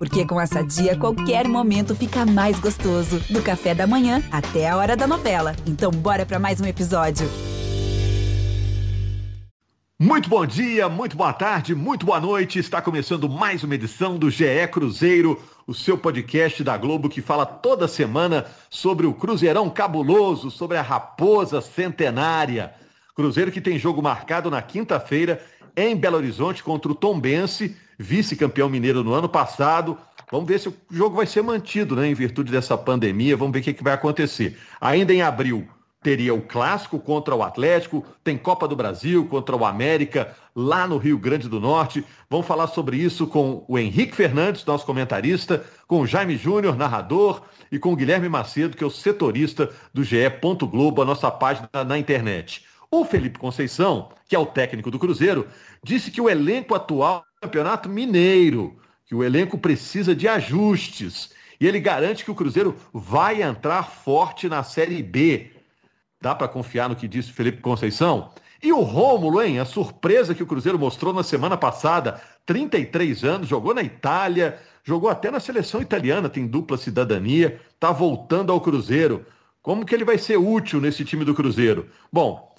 Porque com essa dia, qualquer momento fica mais gostoso. Do café da manhã até a hora da novela. Então, bora para mais um episódio. Muito bom dia, muito boa tarde, muito boa noite. Está começando mais uma edição do GE Cruzeiro, o seu podcast da Globo que fala toda semana sobre o Cruzeirão cabuloso, sobre a Raposa Centenária. Cruzeiro que tem jogo marcado na quinta-feira em Belo Horizonte contra o Tombense vice-campeão mineiro no ano passado. Vamos ver se o jogo vai ser mantido, né, em virtude dessa pandemia. Vamos ver o que, que vai acontecer. Ainda em abril teria o clássico contra o Atlético, tem Copa do Brasil contra o América lá no Rio Grande do Norte. Vamos falar sobre isso com o Henrique Fernandes, nosso comentarista, com o Jaime Júnior, narrador, e com o Guilherme Macedo, que é o setorista do GE. Globo, a nossa página na internet. O Felipe Conceição, que é o técnico do Cruzeiro, disse que o elenco atual do Campeonato Mineiro, que o elenco precisa de ajustes. E ele garante que o Cruzeiro vai entrar forte na Série B. Dá para confiar no que disse o Felipe Conceição? E o Rômulo, hein? A surpresa que o Cruzeiro mostrou na semana passada. 33 anos, jogou na Itália, jogou até na seleção italiana, tem dupla cidadania, tá voltando ao Cruzeiro. Como que ele vai ser útil nesse time do Cruzeiro? Bom,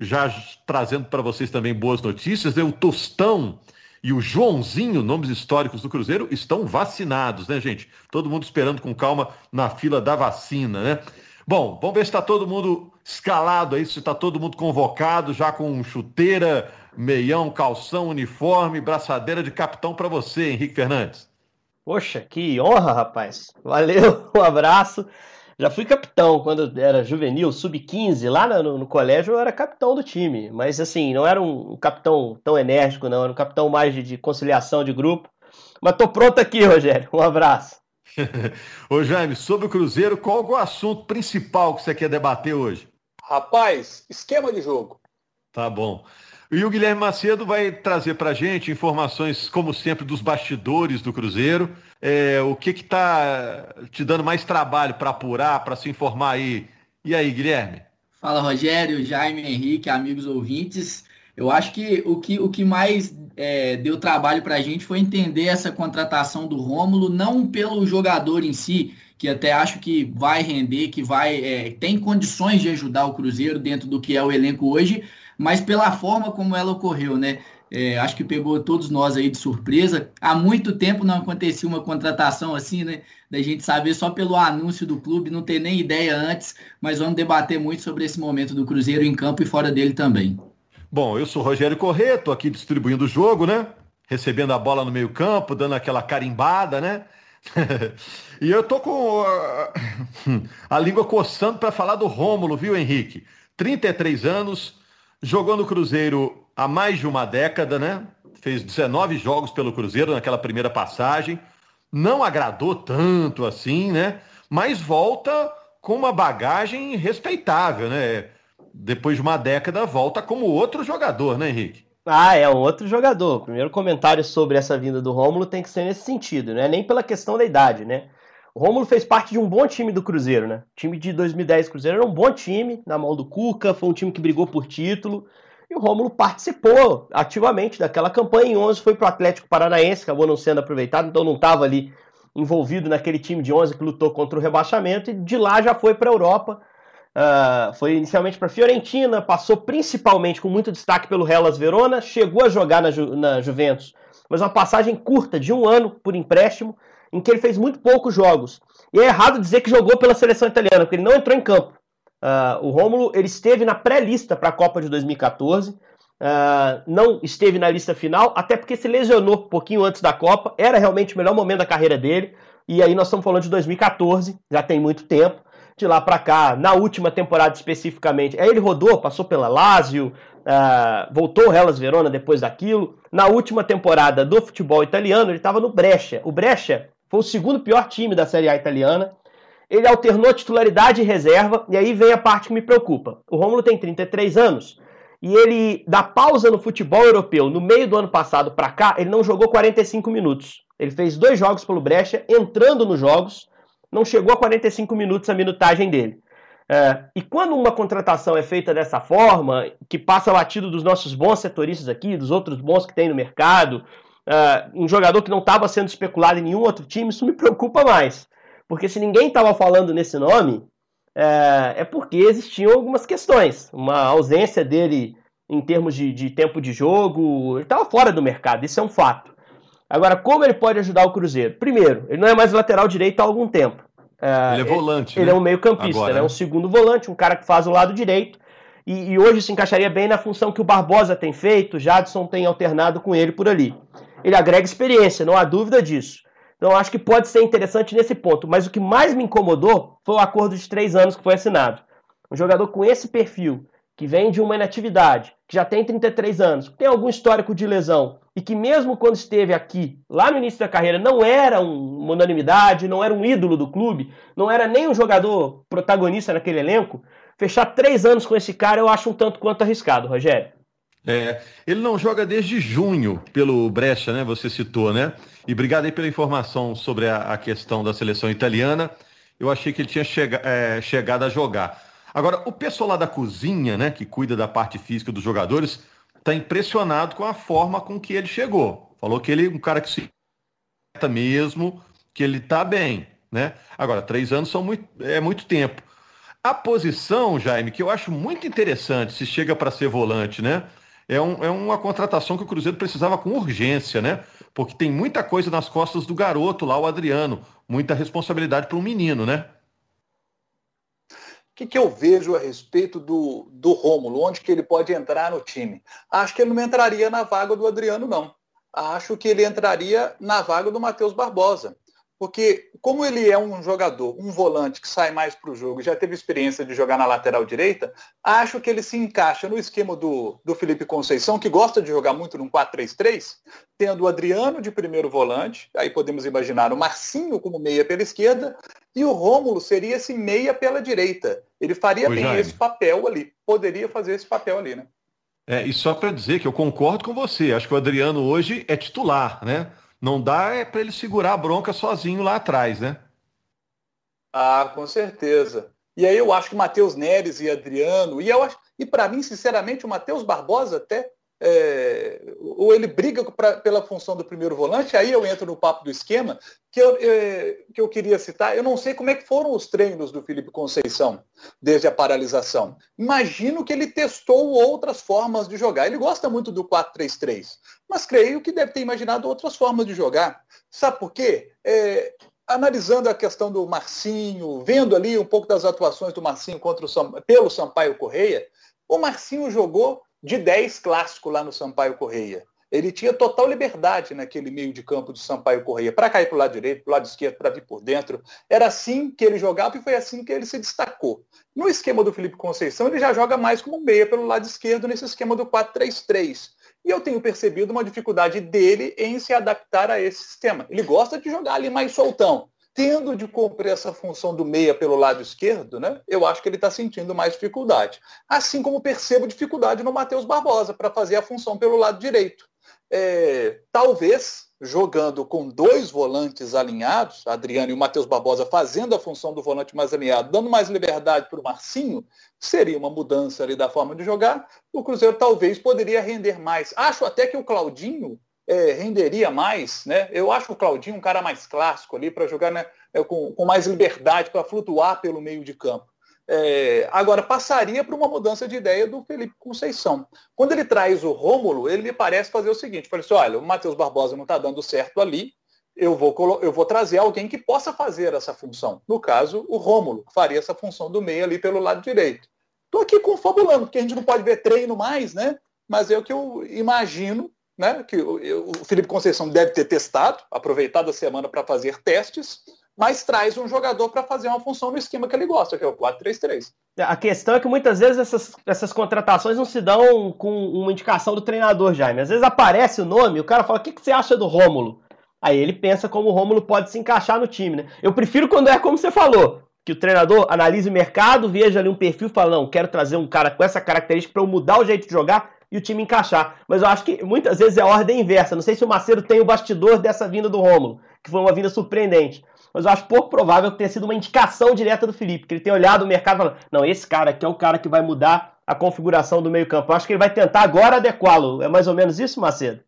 já trazendo para vocês também boas notícias, né? o Tostão e o Joãozinho, nomes históricos do Cruzeiro, estão vacinados, né, gente? Todo mundo esperando com calma na fila da vacina, né? Bom, vamos ver se está todo mundo escalado aí, se está todo mundo convocado, já com chuteira, meião, calção, uniforme, braçadeira de capitão para você, Henrique Fernandes. Poxa, que honra, rapaz. Valeu, um abraço. Já fui capitão quando era juvenil, sub-15, lá no, no, colégio eu era capitão do time, mas assim, não era um, um capitão tão enérgico, não, era um capitão mais de, de conciliação de grupo. Mas tô pronto aqui, Rogério. Um abraço. Ô Jaime, sobre o Cruzeiro, qual é o assunto principal que você quer debater hoje? Rapaz, esquema de jogo. Tá bom. E o Guilherme Macedo vai trazer para gente informações, como sempre, dos bastidores do Cruzeiro. É, o que está te dando mais trabalho para apurar, para se informar aí? E aí, Guilherme? Fala, Rogério, Jaime, Henrique, amigos ouvintes. Eu acho que o que, o que mais é, deu trabalho para a gente foi entender essa contratação do Rômulo, não pelo jogador em si, que até acho que vai render, que vai é, tem condições de ajudar o Cruzeiro dentro do que é o elenco hoje, mas pela forma como ela ocorreu, né? É, acho que pegou todos nós aí de surpresa. Há muito tempo não acontecia uma contratação assim, né? Da gente saber só pelo anúncio do clube, não ter nem ideia antes, mas vamos debater muito sobre esse momento do Cruzeiro em campo e fora dele também. Bom, eu sou Rogério Corrêa, tô aqui distribuindo o jogo, né? Recebendo a bola no meio-campo, dando aquela carimbada, né? e eu tô com a língua coçando para falar do Rômulo, viu, Henrique? 33 anos, Jogou no Cruzeiro há mais de uma década, né? Fez 19 jogos pelo Cruzeiro naquela primeira passagem. Não agradou tanto assim, né? Mas volta com uma bagagem respeitável, né? Depois de uma década, volta como outro jogador, né, Henrique? Ah, é outro jogador. O primeiro comentário sobre essa vinda do Rômulo tem que ser nesse sentido, né? Nem pela questão da idade, né? O Rômulo fez parte de um bom time do Cruzeiro, né? O time de 2010 Cruzeiro era um bom time, na mão do Cuca, foi um time que brigou por título. E o Rômulo participou ativamente daquela campanha. Em 11 foi para o Atlético Paranaense, acabou não sendo aproveitado, então não estava ali envolvido naquele time de 11 que lutou contra o rebaixamento. E de lá já foi para a Europa. Uh, foi inicialmente para a Fiorentina, passou principalmente com muito destaque pelo Hellas Verona, chegou a jogar na, Ju na Juventus, mas uma passagem curta de um ano por empréstimo em que ele fez muito poucos jogos. E é errado dizer que jogou pela seleção italiana, porque ele não entrou em campo. Uh, o Rômulo ele esteve na pré-lista para a Copa de 2014, uh, ah, não esteve na lista final, até porque se lesionou um pouquinho antes da Copa, era realmente o melhor momento da carreira dele, e aí nós estamos falando de 2014, já tem muito tempo, de lá para cá, na última temporada especificamente, aí ele rodou, passou pela Lazio, uh, voltou ao Hellas Verona depois daquilo, na última temporada do futebol italiano ele estava no Brescia, o Brescia foi o segundo pior time da Série A italiana. Ele alternou titularidade e reserva, e aí vem a parte que me preocupa. O Rômulo tem 33 anos, e ele, da pausa no futebol europeu, no meio do ano passado para cá, ele não jogou 45 minutos. Ele fez dois jogos pelo Brecha, entrando nos jogos, não chegou a 45 minutos a minutagem dele. É, e quando uma contratação é feita dessa forma, que passa batido dos nossos bons setoristas aqui, dos outros bons que tem no mercado, uh, um jogador que não estava sendo especulado em nenhum outro time, isso me preocupa mais. Porque se ninguém estava falando nesse nome, é, é, porque existiam algumas questões. Uma ausência dele em termos de, de tempo de jogo, ele estava fora do mercado, isso é um fato. Agora, como ele pode ajudar o Cruzeiro? Primeiro, ele não é mais lateral direito há algum tempo. É, ele é volante. Ele, né? é um meio-campista, é né? um segundo volante, um cara que faz o lado direito. E, e, hoje se encaixaria bem na função que o Barbosa tem feito, o Jadson tem alternado com ele por ali. Ele agrega experiência, não há dúvida disso. Então acho que pode ser interessante nesse ponto. Mas o que mais me incomodou foi o acordo de três anos que foi assinado. Um jogador com esse perfil, que vem de uma inatividade, que já tem 33 anos, tem algum histórico de lesão e que mesmo quando esteve aqui, lá no início da carreira, não era uma unanimidade, não era um ídolo do clube, não era nem um jogador protagonista naquele elenco, fechar três anos com esse cara eu acho um tanto quanto arriscado, Rogério. É, ele não joga desde junho pelo Brescia, né? Você citou, né? E obrigado aí pela informação sobre a, a questão da seleção italiana. Eu achei que ele tinha chega, é, chegado a jogar. Agora, o pessoal lá da cozinha, né, que cuida da parte física dos jogadores, está impressionado com a forma com que ele chegou. Falou que ele é um cara que se mesmo, que ele está bem, né? Agora, três anos são muito, é muito tempo. A posição, Jaime, que eu acho muito interessante, se chega para ser volante, né? É, um, é uma contratação que o Cruzeiro precisava com urgência, né? Porque tem muita coisa nas costas do garoto lá, o Adriano. Muita responsabilidade para um menino, né? que, que eu vejo a respeito do, do Rômulo? Onde que ele pode entrar no time? Acho que ele não entraria na vaga do Adriano, não. Acho que ele entraria na vaga do Matheus Barbosa. Porque como ele é um jogador, um volante que sai mais para o jogo, já teve experiência de jogar na lateral direita, acho que ele se encaixa no esquema do, do Felipe Conceição, que gosta de jogar muito num 4-3-3, tendo o Adriano de primeiro volante, aí podemos imaginar o Marcinho como meia pela esquerda, e o Rômulo seria esse meia pela direita. Ele faria Oi, bem Jaime. esse papel ali, poderia fazer esse papel ali, né? É, e só para dizer que eu concordo com você, acho que o Adriano hoje é titular, né? Não dá é para ele segurar a bronca sozinho lá atrás, né? Ah, com certeza. E aí eu acho que Matheus Neres e Adriano, e eu acho, e para mim, sinceramente, o Matheus Barbosa até é, ou ele briga pra, pela função do primeiro volante, aí eu entro no papo do esquema, que eu, é, que eu queria citar, eu não sei como é que foram os treinos do Felipe Conceição desde a paralisação. Imagino que ele testou outras formas de jogar. Ele gosta muito do 4-3-3, mas creio que deve ter imaginado outras formas de jogar. Sabe por quê? É, analisando a questão do Marcinho, vendo ali um pouco das atuações do Marcinho contra o pelo Sampaio Correia, o Marcinho jogou de 10 clássico lá no Sampaio Correia. Ele tinha total liberdade naquele meio de campo do Sampaio Correia, para cair para o lado direito, para o lado esquerdo, para vir por dentro. Era assim que ele jogava e foi assim que ele se destacou. No esquema do Felipe Conceição, ele já joga mais como meia pelo lado esquerdo, nesse esquema do 4-3-3. E eu tenho percebido uma dificuldade dele em se adaptar a esse sistema. Ele gosta de jogar ali mais soltão tendo de cumprir essa função do meia pelo lado esquerdo, né, eu acho que ele está sentindo mais dificuldade. Assim como percebo dificuldade no Matheus Barbosa para fazer a função pelo lado direito. É, talvez jogando com dois volantes alinhados, Adriano e o Matheus Barbosa fazendo a função do volante mais alinhado, dando mais liberdade para o Marcinho, seria uma mudança ali da forma de jogar. O Cruzeiro talvez poderia render mais. Acho até que o Claudinho é, renderia mais, né? Eu acho o Claudinho um cara mais clássico ali para jogar né, é, com, com, mais liberdade, para flutuar pelo meio de campo. É, agora, passaria por uma mudança de ideia do Felipe Conceição. Quando ele traz o Rômulo, ele me parece fazer o seguinte, assim, olha, o Matheus Barbosa não está dando certo ali, eu vou, eu vou trazer alguém que possa fazer essa função. No caso, o Rômulo, que faria essa função do meio ali pelo lado direito. Estou aqui confabulando, porque a gente não pode ver treino mais, né? Mas é o que eu imagino né, que o, o Felipe Conceição deve ter testado, aproveitado a semana para fazer testes, mas traz um jogador para fazer uma função no esquema que ele gosta, que é o 4-3-3. A questão é que muitas vezes essas, essas contratações não se dão com uma indicação do treinador, Jaime. Às vezes aparece o nome, o cara fala: o que, que você acha do Rômulo? Aí ele pensa como o Rômulo pode se encaixar no time, né? Eu prefiro quando é como você falou, que o treinador analise o mercado, veja ali um perfil e fala: não, quero trazer um cara com essa característica para eu mudar o jeito de jogar e o time encaixar. Mas eu acho que muitas vezes é a ordem inversa. Não sei se o Macedo tem o bastidor dessa vinda do Rômulo, que foi uma vinda surpreendente. Mas eu acho pouco provável que tenha sido uma indicação direta do Felipe, que ele tenha olhado o mercado e falado: não, esse cara aqui é o cara que vai mudar a configuração do meio-campo. Acho que ele vai tentar agora adequá-lo. É mais ou menos isso, Macedo?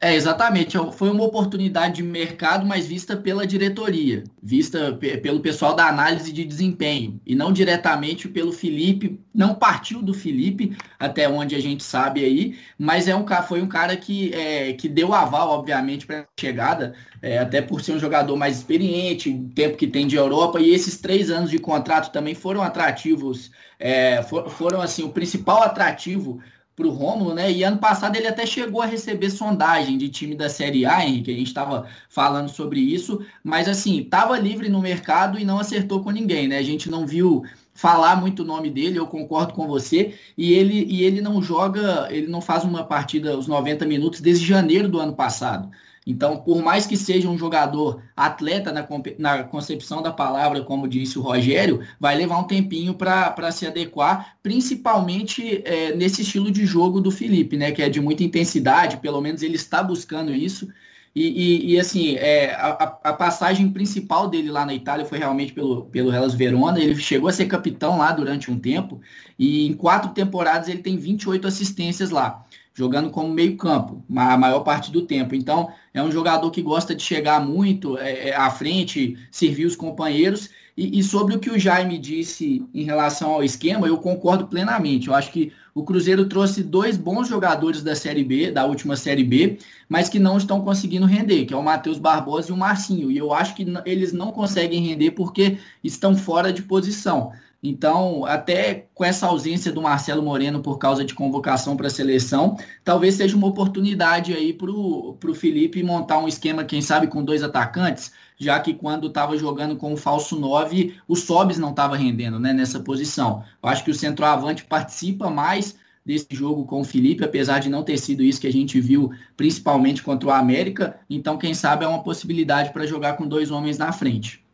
É, exatamente. É foi uma oportunidade de mercado, mas vista pela diretoria, vista pelo pessoal da análise de desempenho, e não diretamente pelo Felipe. Não partiu do Felipe, até onde a gente sabe aí, mas é um, foi um cara que, é, que deu aval, obviamente, para a chegada, é, até por ser um jogador mais experiente, o tempo que tem de Europa, e esses três anos de contrato também foram atrativos, é, for, foram assim, o principal atrativo para o Rômulo, né? E ano passado ele até chegou a receber sondagem de time da Série A, Henrique, a gente estava falando sobre isso, mas assim, estava livre no mercado e não acertou com ninguém, né? A gente não viu falar muito o nome dele, eu concordo com você, e ele, e ele não joga, ele não faz uma partida os 90 minutos desde janeiro do ano passado. Então, por mais que seja um jogador atleta na, na concepção da palavra, como disse o Rogério, vai levar um tempinho para se adequar, principalmente é, nesse estilo de jogo do Felipe, né? Que é de muita intensidade, pelo menos ele está buscando isso. E, e, e assim, é, a, a, passagem principal dele lá na Itália foi realmente pelo, pelo Hellas Verona. Ele chegou a ser capitão lá durante um tempo, e em quatro temporadas ele tem 28 assistências lá jogando como meio campo, a maior parte do tempo. Então, é um jogador que gosta de chegar muito é, é, à frente, servir os companheiros. E, e, sobre o que o Jaime disse em relação ao esquema, eu concordo plenamente. Eu acho que o Cruzeiro trouxe dois bons jogadores da Série B, da última Série B, mas que não estão conseguindo render, que é o Matheus Barbosa e o Marcinho. E eu acho que eles não conseguem render porque estão fora de posição. Então, até com essa ausência do Marcelo Moreno por causa de convocação para a seleção, talvez seja uma oportunidade aí para o Felipe montar um esquema, quem sabe, com dois atacantes, já que quando estava jogando com o falso 9, o Sobis não estava rendendo né, nessa posição. Eu acho que o centroavante participa mais desse jogo com o Felipe, apesar de não ter sido isso que a gente viu, principalmente contra o América. Então, quem sabe é uma possibilidade para jogar com dois homens na frente.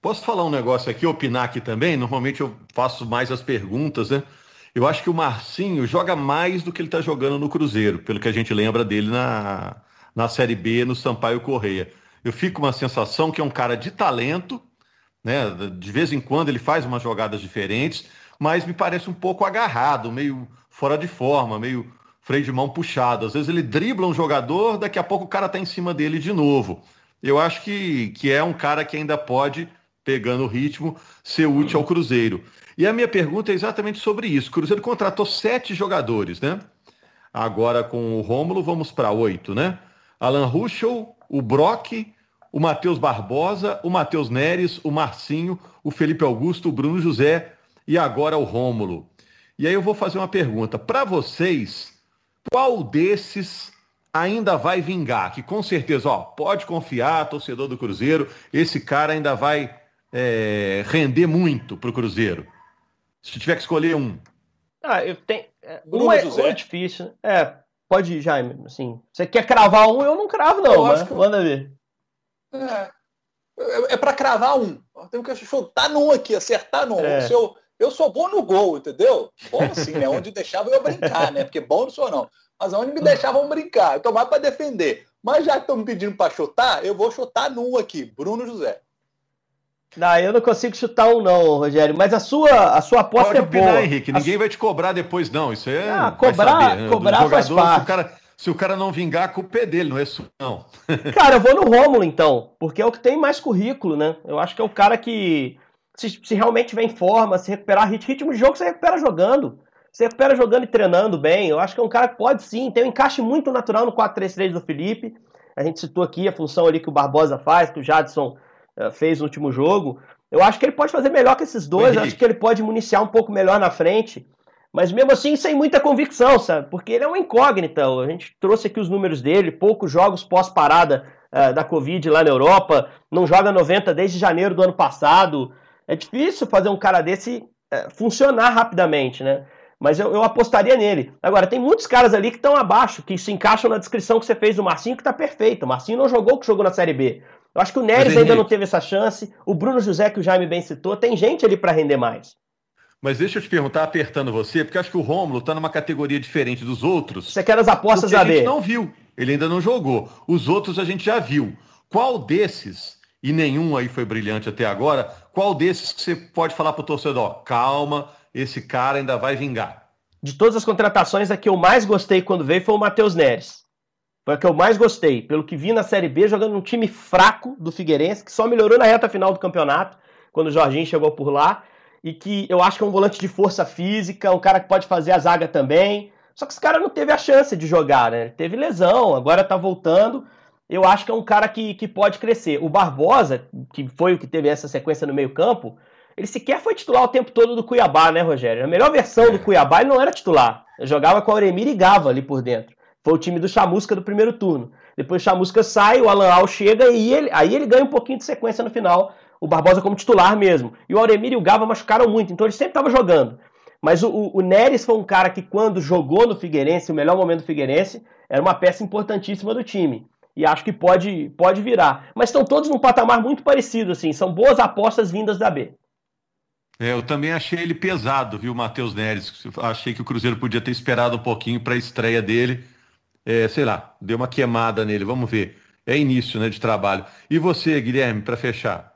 Posso falar um negócio aqui, opinar aqui também? Normalmente eu faço mais as perguntas, né? Eu acho que o Marcinho joga mais do que ele está jogando no Cruzeiro, pelo que a gente lembra dele na, na Série B, no Sampaio Correia. Eu fico com uma sensação que é um cara de talento, né? De vez em quando ele faz umas jogadas diferentes, mas me parece um pouco agarrado, meio fora de forma, meio freio de mão puxado. Às vezes ele dribla um jogador, daqui a pouco o cara está em cima dele de novo. Eu acho que, que é um cara que ainda pode pegando o ritmo, ser útil ao Cruzeiro. E a minha pergunta é exatamente sobre isso. O Cruzeiro contratou sete jogadores, né? Agora com o Rômulo vamos para oito, né? Alan Ruschel, o Brock, o Matheus Barbosa, o Matheus Neres, o Marcinho, o Felipe Augusto, o Bruno José e agora o Rômulo. E aí eu vou fazer uma pergunta. Para vocês, qual desses ainda vai vingar? Que com certeza, ó, pode confiar, torcedor do Cruzeiro, esse cara ainda vai é, render muito para o Cruzeiro? Se tiver que escolher um. Ah, eu tenho. É, um, é, um é difícil. É, pode ir, Jaime. Assim, você quer cravar um? Eu não cravo, não. mas que... Manda ver. É, é, é para cravar um. Eu tenho que chutar num aqui, acertar num. É. Se eu, eu sou bom no gol, entendeu? Bom assim, né? Onde deixava eu brincar, né? Porque bom não sou não. Mas onde me deixavam brincar. Eu tô mais para defender. Mas já que estão me pedindo para chutar, eu vou chutar num aqui. Bruno José. Não, eu não consigo chutar um não, Rogério, mas a sua, a sua aposta Pode é opinar, boa. Henrique, ninguém a... vai te cobrar depois não, isso é... Ah, cobrar, saber, né? cobrar jogador, faz parte. Se o, cara, se o cara não vingar, a culpa é dele, não é sua, não. Cara, eu vou no Rômulo então, porque é o que tem mais currículo, né? Eu acho que é o cara que, se, se realmente vem em forma, se recuperar ritmo de jogo, você recupera jogando. Você recupera jogando e treinando bem. Eu acho que é um cara que pode sim, tem um encaixe muito natural no 4-3-3 do Felipe. A gente citou aqui a função ali que o Barbosa faz, que o Jadson fez no último jogo. Eu acho que ele pode fazer melhor que esses dois, acho que ele pode municiar um pouco melhor na frente, mas mesmo assim sem muita convicção, sabe? Porque ele é uma incógnita. A gente trouxe aqui os números dele, poucos jogos pós-parada uh, da Covid lá na Europa, não joga 90 desde janeiro do ano passado. É difícil fazer um cara desse uh, funcionar rapidamente, né? Mas eu, eu, apostaria nele. Agora, tem muitos caras ali que estão abaixo, que se encaixam na descrição que você fez do Marcinho, que tá perfeito. O Marcinho não jogou o que jogou na Série B. Eu acho que o Neres ainda não teve essa chance. O Bruno José, que o Jaime bem citou, tem gente ali para render mais. Mas deixa eu te perguntar, apertando você, porque acho que o Rômulo está numa categoria diferente dos outros. Você quer as apostas a A gente não viu. Ele ainda não jogou. Os outros a gente já viu. Qual desses, e nenhum aí foi brilhante até agora, qual desses que você pode falar para o torcedor? Calma, esse cara ainda vai vingar. De todas as contratações, a que eu mais gostei quando veio foi o Matheus Neres. Foi a que eu mais gostei, pelo que vi na Série B, jogando um time fraco do Figueirense, que só melhorou na reta final do campeonato, quando o Jorginho chegou por lá, e que eu acho que é um volante de força física, um cara que pode fazer a zaga também. Só que esse cara não teve a chance de jogar, né? Teve lesão, agora tá voltando. Eu acho que é um cara que, que pode crescer. O Barbosa, que foi o que teve essa sequência no meio-campo, ele sequer foi titular o tempo todo do Cuiabá, né, Rogério? A melhor versão do Cuiabá ele não era titular. Ele jogava com o Auremir e Gava ali por dentro. Foi o time do Chamusca do primeiro turno. Depois o Chamusca sai, o Alan Al chega e ele, aí ele ganha um pouquinho de sequência no final. O Barbosa como titular mesmo. E o Auremir e o Gava machucaram muito, então ele sempre estava jogando. Mas o, o, Neres foi um cara que, quando jogou no Figueirense, o melhor momento do Figueirense, era uma peça importantíssima do time. E acho que pode, pode virar. Mas estão todos num patamar muito parecido, assim. São boas apostas vindas da B. É, eu também achei ele pesado, viu, Matheus Neres? Achei que o Cruzeiro podia ter esperado um pouquinho para a estreia dele. É, sei lá, deu uma queimada nele, vamos ver. É início né, de trabalho. E você, Guilherme, para fechar?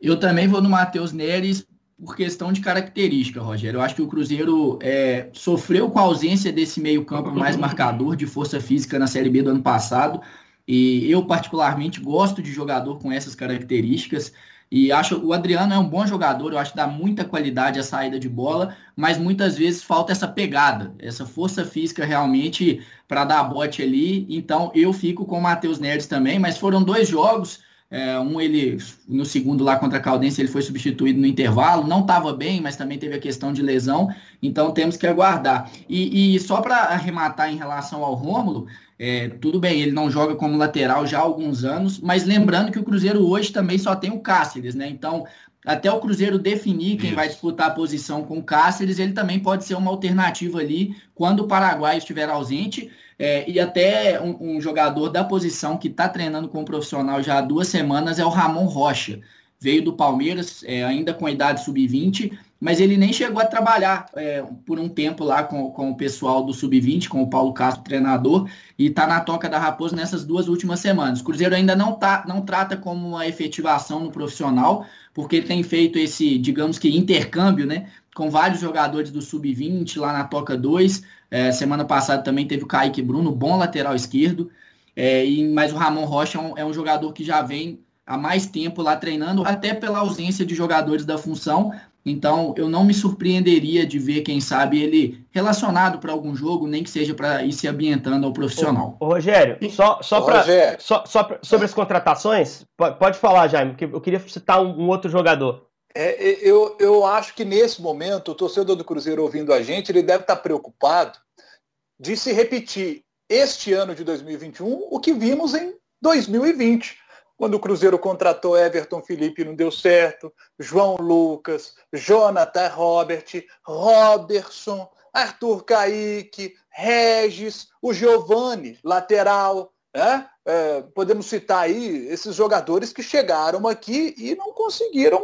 Eu também vou no Matheus Neres por questão de característica, Rogério. Eu acho que o Cruzeiro é, sofreu com a ausência desse meio-campo mais marcador de força física na Série B do ano passado. E eu, particularmente, gosto de jogador com essas características. E acho o Adriano é um bom jogador, eu acho que dá muita qualidade à saída de bola, mas muitas vezes falta essa pegada, essa força física realmente para dar bote ali. Então eu fico com o Matheus Neres também, mas foram dois jogos. É, um ele no segundo lá contra a Caldense ele foi substituído no intervalo, não estava bem, mas também teve a questão de lesão, então temos que aguardar. E, e só para arrematar em relação ao Rômulo, é, tudo bem, ele não joga como lateral já há alguns anos, mas lembrando que o Cruzeiro hoje também só tem o Cáceres, né? Então, até o Cruzeiro definir quem Isso. vai disputar a posição com o Cáceres, ele também pode ser uma alternativa ali quando o Paraguai estiver ausente. É, e até um, um, jogador da posição que está treinando com o profissional já há duas semanas é o Ramon Rocha. Veio do Palmeiras, é, ainda com a idade sub-20, mas ele nem chegou a trabalhar é, por um tempo lá com, com o pessoal do Sub-20, com o Paulo Castro, treinador, e está na toca da Raposa nessas duas últimas semanas. O Cruzeiro ainda não, tá, não trata como uma efetivação no profissional, porque tem feito esse, digamos que, intercâmbio, né? Com vários jogadores do Sub-20 lá na Toca 2. É, semana passada também teve o Kaique Bruno, bom lateral esquerdo. É, e, mas o Ramon Rocha é um, é um jogador que já vem há mais tempo lá treinando, até pela ausência de jogadores da função, então, eu não me surpreenderia de ver, quem sabe, ele relacionado para algum jogo, nem que seja para ir se ambientando ao profissional. Ô, ô Rogério, só, só, pra, só, só pra, sobre as contratações, pode falar, Jaime, porque eu queria citar um, um outro jogador. É, eu, eu acho que nesse momento, o torcedor do Cruzeiro ouvindo a gente, ele deve estar preocupado de se repetir este ano de 2021 o que vimos em 2020 quando o Cruzeiro contratou Everton Felipe não deu certo, João Lucas, Jonathan Robert, Robertson, Arthur Caíque, Regis, o Giovani, lateral. Né? É, podemos citar aí esses jogadores que chegaram aqui e não conseguiram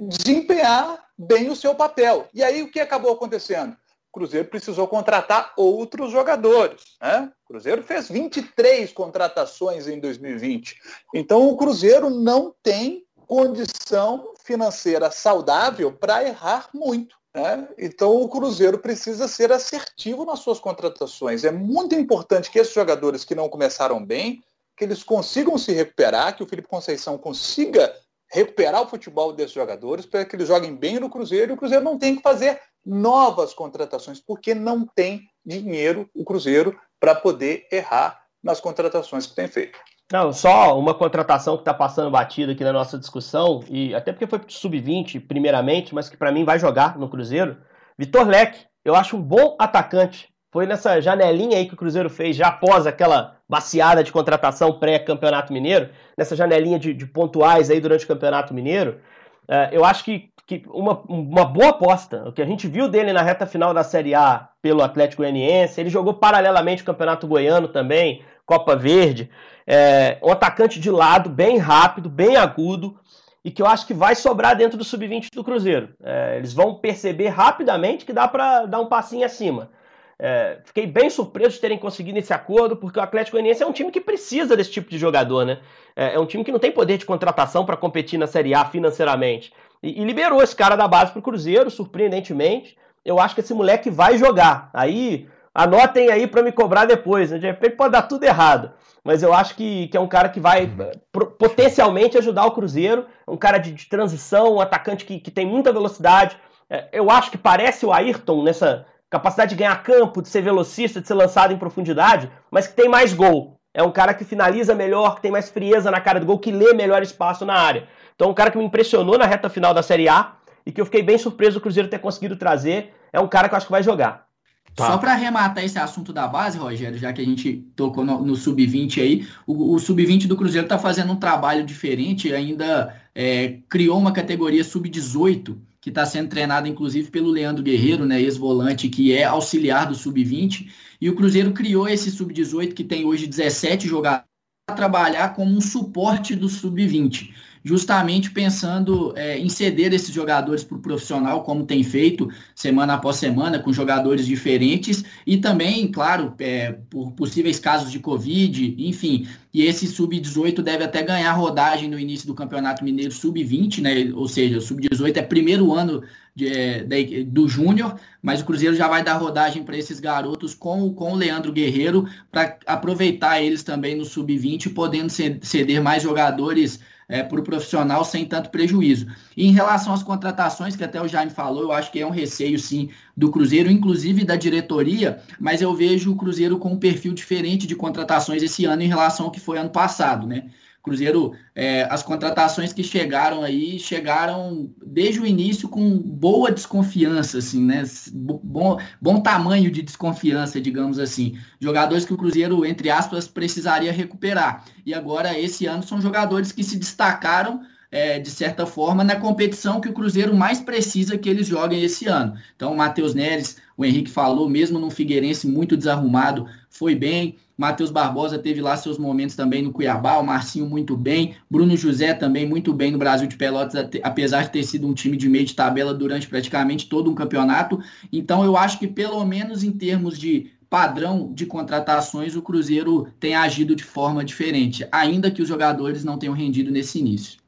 desempenhar bem o seu papel. E aí o que acabou acontecendo? Cruzeiro precisou contratar outros jogadores. Né? O Cruzeiro fez 23 contratações em 2020. Então o Cruzeiro não tem condição financeira saudável para errar muito. Né? Então o Cruzeiro precisa ser assertivo nas suas contratações. É muito importante que esses jogadores que não começaram bem, que eles consigam se recuperar, que o Felipe Conceição consiga recuperar o futebol desses jogadores para que eles joguem bem no Cruzeiro e o Cruzeiro não tem que fazer novas contratações, porque não tem dinheiro o Cruzeiro para poder errar nas contratações que tem feito. Não, só uma contratação que está passando batida aqui na nossa discussão, e até porque foi sub-20 primeiramente, mas que para mim vai jogar no Cruzeiro. Vitor Leque, eu acho um bom atacante. Foi nessa janelinha aí que o Cruzeiro fez, já após aquela baciada de contratação pré-campeonato mineiro, nessa janelinha de, de pontuais aí durante o campeonato mineiro. Uh, eu acho que que uma, uma boa aposta. O que a gente viu dele na reta final da Série A pelo Atlético Goianiense, ele jogou paralelamente o Campeonato Goiano também, Copa Verde. É, um atacante de lado, bem rápido, bem agudo, e que eu acho que vai sobrar dentro do sub-20 do Cruzeiro. É, eles vão perceber rapidamente que dá para dar um passinho acima. É, fiquei bem surpreso de terem conseguido esse acordo, porque o Atlético Goianiense é um time que precisa desse tipo de jogador, né? É, é um time que não tem poder de contratação para competir na Série A financeiramente. E, e liberou esse cara da base pro Cruzeiro, surpreendentemente. Eu acho que esse moleque vai jogar. Aí Anotem aí para me cobrar depois. Né? De repente pode dar tudo errado. Mas eu acho que, que é um cara que vai uhum. potencialmente ajudar o Cruzeiro. Um cara de, de transição, um atacante que, que tem muita velocidade. É, eu acho que parece o Ayrton nessa capacidade de ganhar campo, de ser velocista, de ser lançado em profundidade, mas que tem mais gol. É um cara que finaliza melhor, que tem mais frieza na cara do gol, que lê melhor espaço na área. Então, um cara que me impressionou na reta final da Série A e que eu fiquei bem surpreso o Cruzeiro ter conseguido trazer. É um cara que eu acho que vai jogar. Tá. Só para arrematar esse assunto da base, Rogério, já que a gente tocou no, no sub-20 aí, o, o sub-20 do Cruzeiro está fazendo um trabalho diferente, ainda é, criou uma categoria sub-18 que está sendo treinada inclusive pelo Leandro Guerreiro, né, ex-volante, que é auxiliar do sub-20, e o Cruzeiro criou esse sub-18 que tem hoje 17 jogadores para trabalhar como um suporte do sub-20 justamente pensando é, em ceder esses jogadores para o profissional, como tem feito semana após semana, com jogadores diferentes, e também, claro, é, por possíveis casos de Covid, enfim. E esse sub-18 deve até ganhar rodagem no início do Campeonato Mineiro sub-20, né? Ou seja, o sub-18 é primeiro ano de, é, de, do Júnior, mas o Cruzeiro já vai dar rodagem para esses garotos com, com o Leandro Guerreiro, para aproveitar eles também no sub-20, podendo ceder mais jogadores é, para o profissional sem tanto prejuízo. E em relação às contratações, que até o Jaime falou, eu acho que é um receio sim do Cruzeiro, inclusive da diretoria, mas eu vejo o Cruzeiro com um perfil diferente de contratações esse ano em relação ao que foi ano passado, né? Cruzeiro, é, as contratações que chegaram aí, chegaram desde o início com boa desconfiança, assim, né? Bom, bom tamanho de desconfiança, digamos assim. Jogadores que o Cruzeiro, entre aspas, precisaria recuperar. E agora, esse ano, são jogadores que se destacaram é, de certa forma, na competição que o Cruzeiro mais precisa que eles joguem esse ano. Então, o Matheus Neres, o Henrique falou, mesmo no Figueirense muito desarrumado, foi bem. Matheus Barbosa teve lá seus momentos também no Cuiabá, o Marcinho muito bem, Bruno José também muito bem no Brasil de Pelotas, apesar de ter sido um time de meio de tabela durante praticamente todo um campeonato. Então eu acho que pelo menos em termos de padrão de contratações, o Cruzeiro tem agido de forma diferente, ainda que os jogadores não tenham rendido nesse início.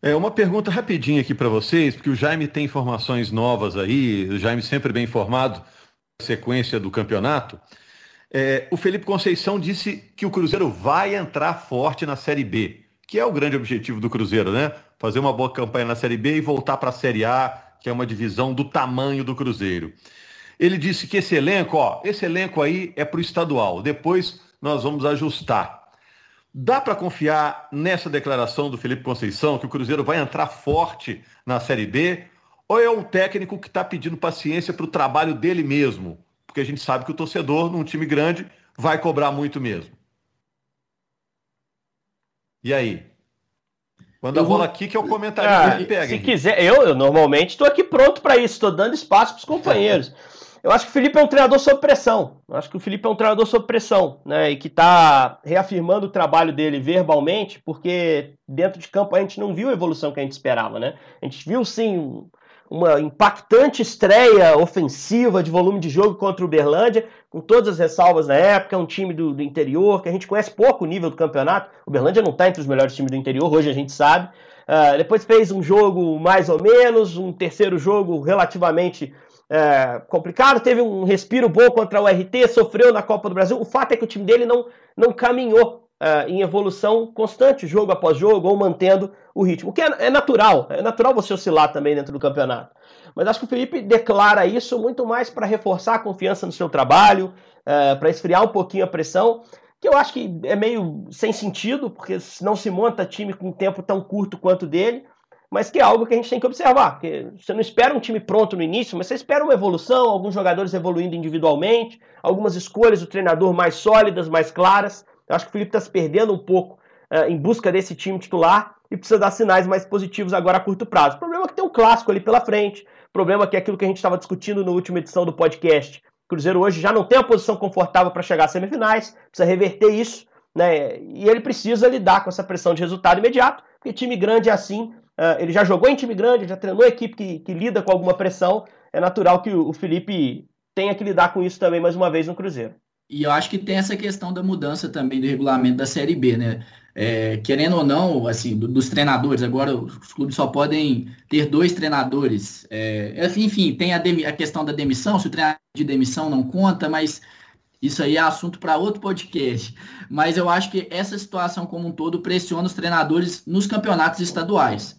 É uma pergunta rapidinha aqui para vocês, porque o Jaime tem informações novas aí, o Jaime sempre bem informado sequência do campeonato. É, o Felipe Conceição disse que o Cruzeiro vai entrar forte na Série B, que é o grande objetivo do Cruzeiro, né? Fazer uma boa campanha na Série B e voltar para a Série A, que é uma divisão do tamanho do Cruzeiro. Ele disse que esse elenco, ó, esse elenco aí é para o estadual. Depois nós vamos ajustar. Dá para confiar nessa declaração do Felipe Conceição que o Cruzeiro vai entrar forte na Série B? Ou é um técnico que está pedindo paciência para o trabalho dele mesmo? Porque a gente sabe que o torcedor, num time grande, vai cobrar muito mesmo. E aí? Manda a bola aqui que é o comentário ah, que pega. Se hein? quiser, eu, eu normalmente estou aqui pronto para isso, estou dando espaço para os companheiros. Eu acho que o Felipe é um treinador sob pressão. Eu acho que o Felipe é um treinador sob pressão, né? E que está reafirmando o trabalho dele verbalmente, porque dentro de campo a gente não viu a evolução que a gente esperava, né? A gente viu sim uma impactante estreia ofensiva de volume de jogo contra o Uberlândia, com todas as ressalvas na época, um time do, do interior, que a gente conhece pouco o nível do campeonato. O Uberlândia não está entre os melhores times do interior, hoje a gente sabe. Uh, depois fez um jogo mais ou menos, um terceiro jogo relativamente uh, complicado, teve um respiro bom contra o RT, sofreu na Copa do Brasil. O fato é que o time dele não, não caminhou uh, em evolução constante, jogo após jogo, ou mantendo o ritmo. O que é, é, natural, é natural você oscilar também dentro do campeonato. Mas acho que o Felipe declara isso muito mais para reforçar a confiança no seu trabalho, uh, para esfriar um pouquinho a pressão, que eu acho que é meio sem sentido, porque não se monta time com um tempo tão curto quanto dele, mas que é algo que a gente tem que observar. Porque você não espera um time pronto no início, mas você espera uma evolução, alguns jogadores evoluindo individualmente, algumas escolhas do treinador mais sólidas, mais claras. Eu acho que o Felipe está se perdendo um pouco uh, em busca desse time titular e precisa dar sinais mais positivos agora a curto prazo. O problema é que tem um clássico ali pela frente. O problema é que é aquilo que a gente estava discutindo na última edição do podcast. O Cruzeiro hoje já não tem a posição confortável para chegar às semifinais, precisa reverter isso, né? E ele precisa lidar com essa pressão de resultado imediato, porque time grande é assim. Uh, ele já jogou em time grande, já treinou equipe que, que lida com alguma pressão. É natural que o Felipe tenha que lidar com isso também mais uma vez no Cruzeiro. E eu acho que tem essa questão da mudança também do regulamento da Série B, né? É, querendo ou não, assim, do, dos treinadores, agora os clubes só podem ter dois treinadores. É, enfim, tem a, a, questão da demissão, se o treinador de demissão não conta, mas isso aí é assunto para outro podcast. Mas eu acho que essa situação como um todo pressiona os treinadores nos campeonatos estaduais.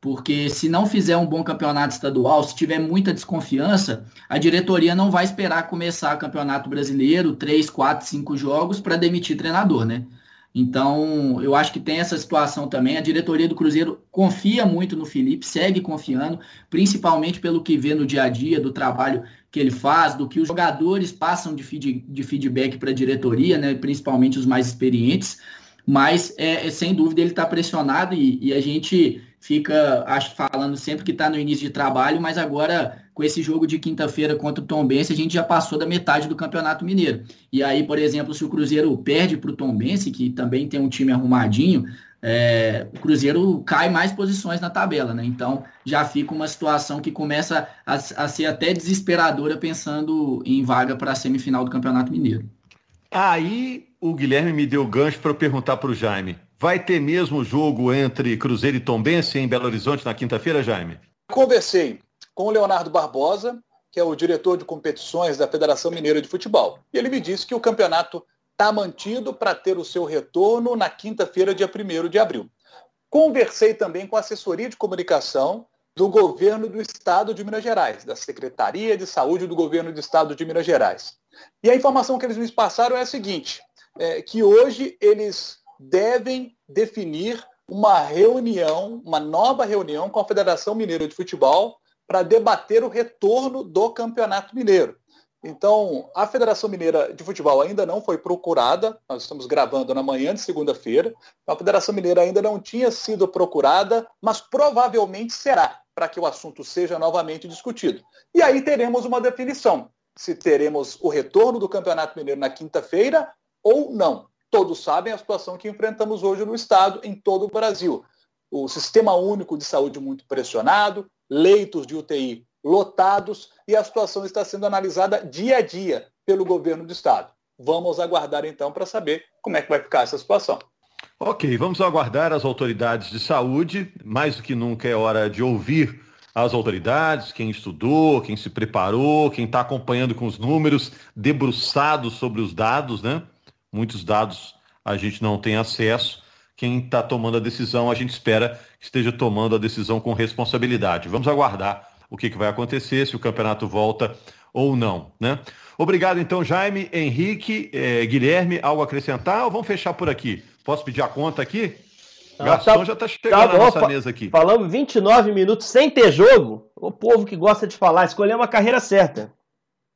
Porque se não fizer um bom campeonato estadual, se tiver muita desconfiança, a diretoria não vai esperar começar o campeonato brasileiro, três, quatro, cinco jogos, para demitir treinador, né? Então, eu acho que tem essa situação também. A diretoria do Cruzeiro confia muito no Felipe, segue confiando, principalmente pelo que vê no dia a dia, do trabalho que ele faz, do que os jogadores passam de, feed, de feedback para a diretoria, né, principalmente os mais experientes. Mas, é, é sem dúvida, ele está pressionado e, e, a gente fica acho, falando sempre que está no início de trabalho, mas agora com esse jogo de quinta-feira contra o Tom Bense, a gente já passou da metade do Campeonato Mineiro. E aí, por exemplo, se o Cruzeiro perde para o Tom Bense, que também tem um time arrumadinho, é, o Cruzeiro cai mais posições na tabela, né? Então já fica uma situação que começa a, a ser até desesperadora pensando em vaga para a semifinal do Campeonato Mineiro. Aí o Guilherme me deu gancho para eu perguntar para o Jaime. Vai ter mesmo jogo entre Cruzeiro e Tombense em Belo Horizonte na quinta-feira, Jaime? Conversei com o Leonardo Barbosa, que é o diretor de competições da Federação Mineira de Futebol. E ele me disse que o campeonato está mantido para ter o seu retorno na quinta-feira, dia 1 de abril. Conversei também com a assessoria de comunicação do governo do estado de Minas Gerais, da Secretaria de Saúde do governo do estado de Minas Gerais. E a informação que eles me passaram é a seguinte, é, que hoje eles devem definir uma reunião, uma nova reunião com a Federação Mineira de Futebol para debater o retorno do Campeonato Mineiro. Então, a Federação Mineira de Futebol ainda não foi procurada, nós estamos gravando na manhã de segunda-feira, a Federação Mineira ainda não tinha sido procurada, mas provavelmente será, para que o assunto seja novamente discutido. E aí teremos uma definição, se teremos o retorno do Campeonato Mineiro na quinta-feira ou não. Todos sabem a situação que enfrentamos hoje no Estado, em todo o Brasil. O sistema único de saúde muito pressionado, leitos de UTI lotados e a situação está sendo analisada dia a dia pelo governo do estado. Vamos aguardar então para saber como é que vai ficar essa situação. Ok, vamos aguardar as autoridades de saúde. Mais do que nunca é hora de ouvir as autoridades, quem estudou, quem se preparou, quem está acompanhando com os números, debruçado sobre os dados, né? Muitos dados a gente não tem acesso quem está tomando a decisão, a gente espera que esteja tomando a decisão com responsabilidade. Vamos aguardar o que, que vai acontecer, se o campeonato volta ou não. Né? Obrigado, então, Jaime, Henrique, eh, Guilherme, algo a acrescentar ou vamos fechar por aqui? Posso pedir a conta aqui? O garçom tá, já está chegando tá, na nossa mesa aqui. Falamos 29 minutos sem ter jogo. O povo que gosta de falar, escolher uma carreira certa.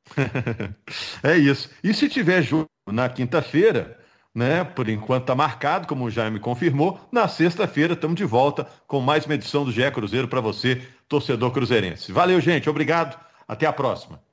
é isso. E se tiver jogo na quinta-feira, né? Por enquanto está marcado, como o Jaime confirmou. Na sexta-feira estamos de volta com mais uma edição do GE Cruzeiro para você, torcedor cruzeirense. Valeu, gente. Obrigado. Até a próxima.